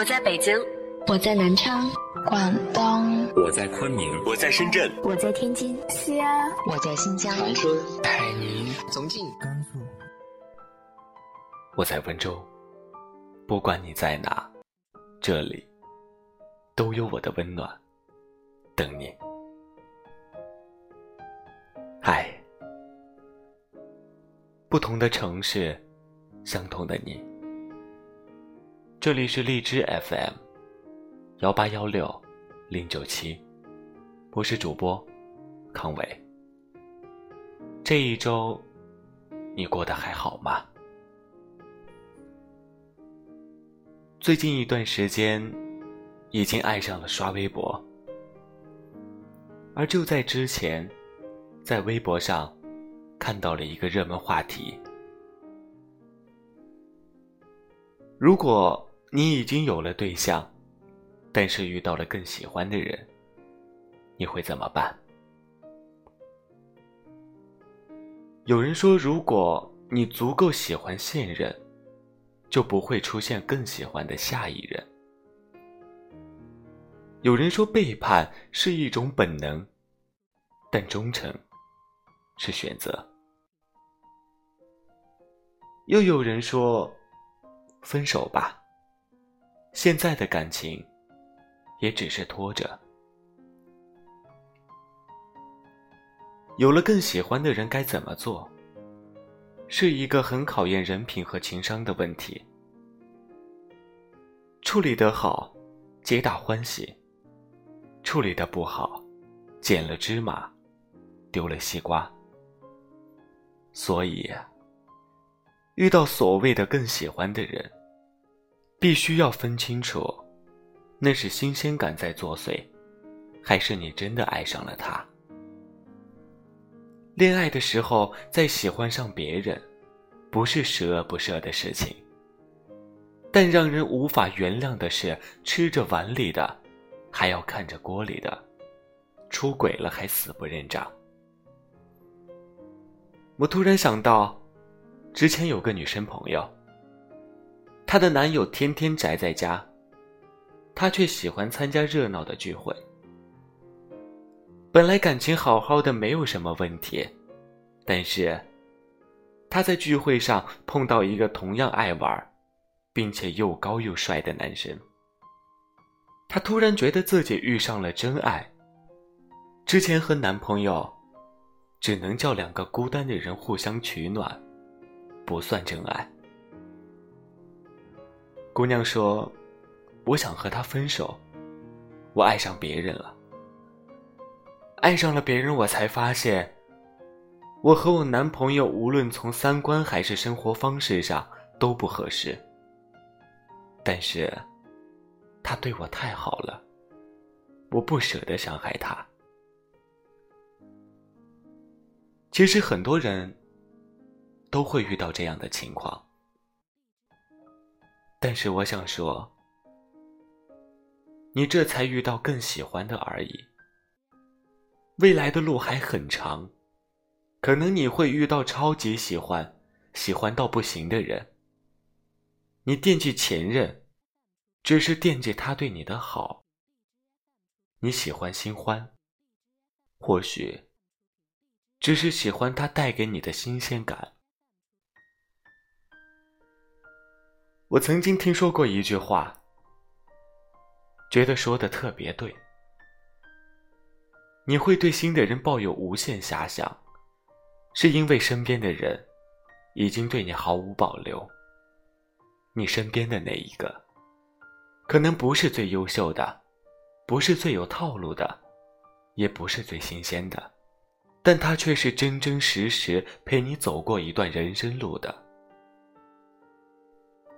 我在北京，我在南昌，广东，我在昆明，我在深圳，我在天津，西安，我在新疆，长春，海宁，重庆，甘肃，我在温州。不管你在哪，这里都有我的温暖。等你。嗨，不同的城市，相同的你。这里是荔枝 FM，幺八幺六零九七，我是主播康伟。这一周，你过得还好吗？最近一段时间，已经爱上了刷微博，而就在之前，在微博上看到了一个热门话题：如果你已经有了对象，但是遇到了更喜欢的人，你会怎么办？有人说，如果你足够喜欢现任。就不会出现更喜欢的下一任。有人说背叛是一种本能，但忠诚是选择。又有人说，分手吧。现在的感情也只是拖着。有了更喜欢的人该怎么做？是一个很考验人品和情商的问题。处理得好，皆大欢喜；处理的不好，捡了芝麻，丢了西瓜。所以，遇到所谓的更喜欢的人，必须要分清楚，那是新鲜感在作祟，还是你真的爱上了他。恋爱的时候再喜欢上别人，不是十恶不赦的事情。但让人无法原谅的是，吃着碗里的，还要看着锅里的，出轨了还死不认账。我突然想到，之前有个女生朋友，她的男友天天宅在家，她却喜欢参加热闹的聚会。本来感情好好的，没有什么问题，但是，她在聚会上碰到一个同样爱玩，并且又高又帅的男生，她突然觉得自己遇上了真爱。之前和男朋友，只能叫两个孤单的人互相取暖，不算真爱。姑娘说：“我想和他分手，我爱上别人了。”爱上了别人，我才发现，我和我男朋友无论从三观还是生活方式上都不合适。但是，他对我太好了，我不舍得伤害他。其实很多人都会遇到这样的情况，但是我想说，你这才遇到更喜欢的而已。未来的路还很长，可能你会遇到超级喜欢、喜欢到不行的人。你惦记前任，只是惦记他对你的好。你喜欢新欢，或许只是喜欢他带给你的新鲜感。我曾经听说过一句话，觉得说的特别对。你会对新的人抱有无限遐想，是因为身边的人已经对你毫无保留。你身边的那一个，可能不是最优秀的，不是最有套路的，也不是最新鲜的，但他却是真真实实陪你走过一段人生路的。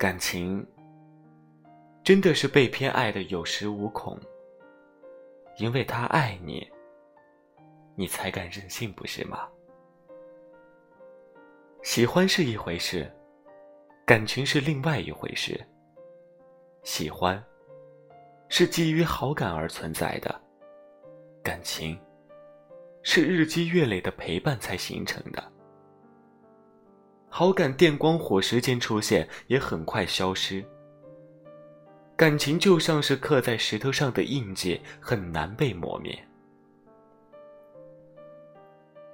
感情真的是被偏爱的有恃无恐，因为他爱你。你才敢任性，不是吗？喜欢是一回事，感情是另外一回事。喜欢是基于好感而存在的，感情是日积月累的陪伴才形成的。好感电光火石间出现，也很快消失。感情就像是刻在石头上的印记，很难被磨灭。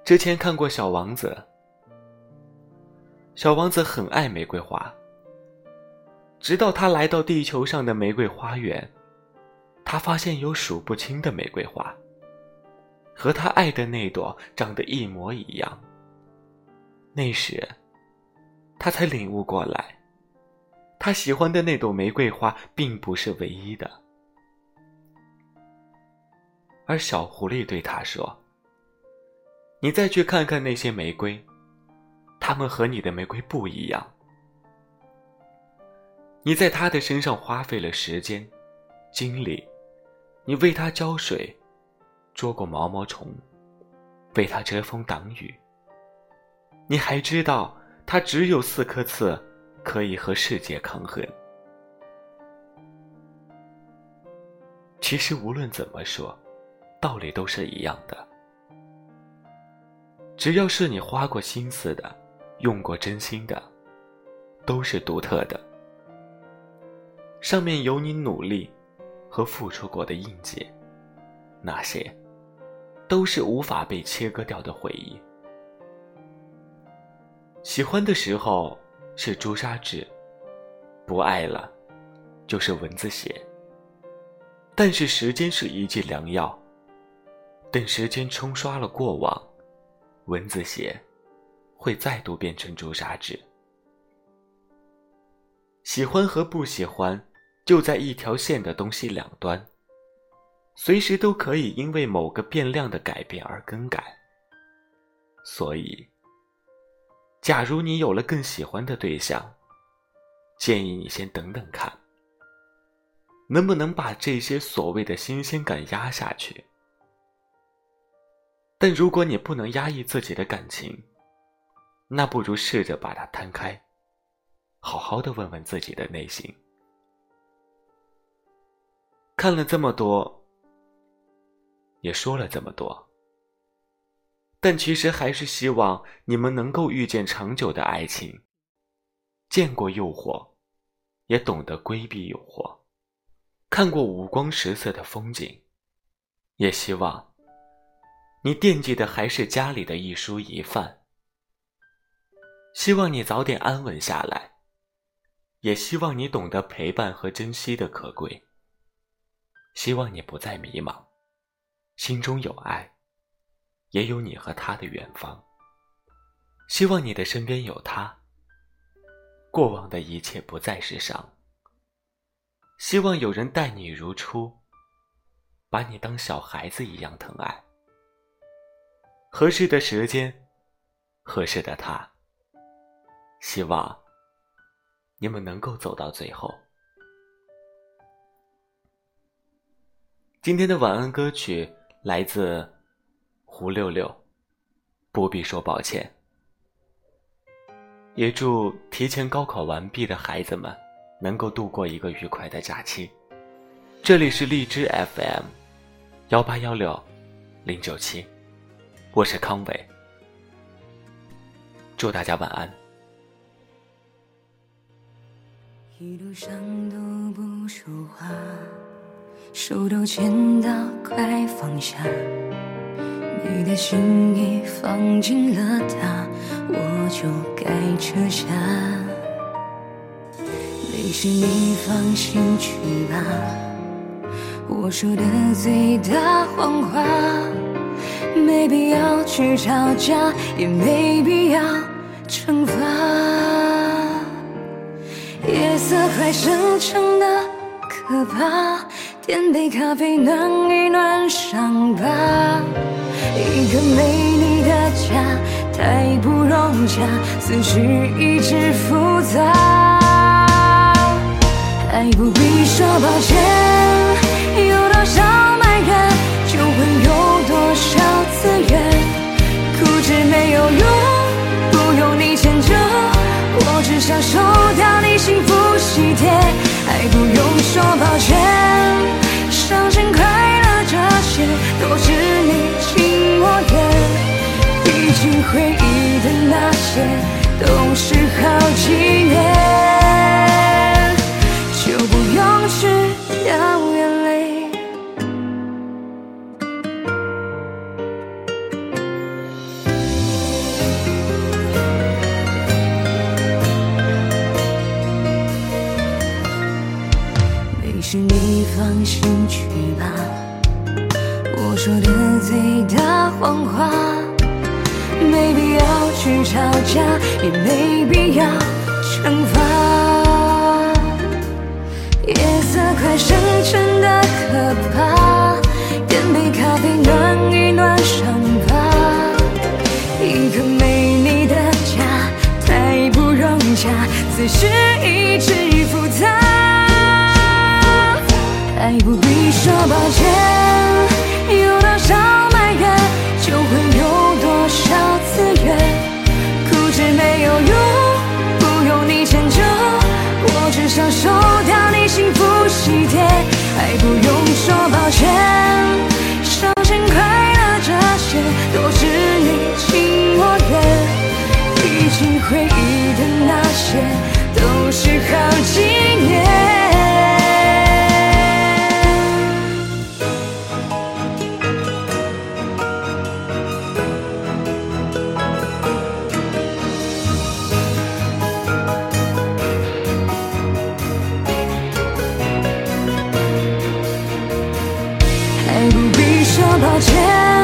之前看过《小王子》，小王子很爱玫瑰花。直到他来到地球上的玫瑰花园，他发现有数不清的玫瑰花，和他爱的那朵长得一模一样。那时，他才领悟过来，他喜欢的那朵玫瑰花并不是唯一的。而小狐狸对他说：“你再去看看那些玫瑰，它们和你的玫瑰不一样。你在它的身上花费了时间、精力，你为它浇水，捉过毛毛虫，为它遮风挡雨。”你还知道，它只有四颗刺，可以和世界抗衡。其实无论怎么说，道理都是一样的。只要是你花过心思的，用过真心的，都是独特的。上面有你努力和付出过的印记，那些，都是无法被切割掉的回忆。喜欢的时候是朱砂痣，不爱了就是蚊子血。但是时间是一剂良药，等时间冲刷了过往，蚊子血会再度变成朱砂痣。喜欢和不喜欢就在一条线的东西两端，随时都可以因为某个变量的改变而更改，所以。假如你有了更喜欢的对象，建议你先等等看，能不能把这些所谓的新鲜感压下去。但如果你不能压抑自己的感情，那不如试着把它摊开，好好的问问自己的内心。看了这么多，也说了这么多。但其实还是希望你们能够遇见长久的爱情，见过诱惑，也懂得规避诱惑，看过五光十色的风景，也希望你惦记的还是家里的一蔬一饭。希望你早点安稳下来，也希望你懂得陪伴和珍惜的可贵。希望你不再迷茫，心中有爱。也有你和他的远方。希望你的身边有他，过往的一切不再是伤。希望有人待你如初，把你当小孩子一样疼爱。合适的时间，合适的他。希望你们能够走到最后。今天的晚安歌曲来自。胡六六，不必说抱歉。也祝提前高考完毕的孩子们能够度过一个愉快的假期。这里是荔枝 FM，幺八幺六零九七，我是康伟。祝大家晚安。一路上都不说话，手都牵到快放下。你的心意放进了它，我就该撤下。没事，你放心去吧。我说的最大谎话，没必要去吵架，也没必要惩罚。夜色快生成的可怕，点杯咖啡暖一暖伤疤。一个没你的家太不融洽，思绪一直复杂，还不必说抱歉。有回忆的那些都是好几年就不用去掉眼泪。没事你放心去吧我说的最大谎话。吵架也没必要惩罚夜色快深沉的可怕点杯咖啡暖一暖伤疤。一个没你的家太不融洽此时已至复杂爱不必说抱歉抱歉。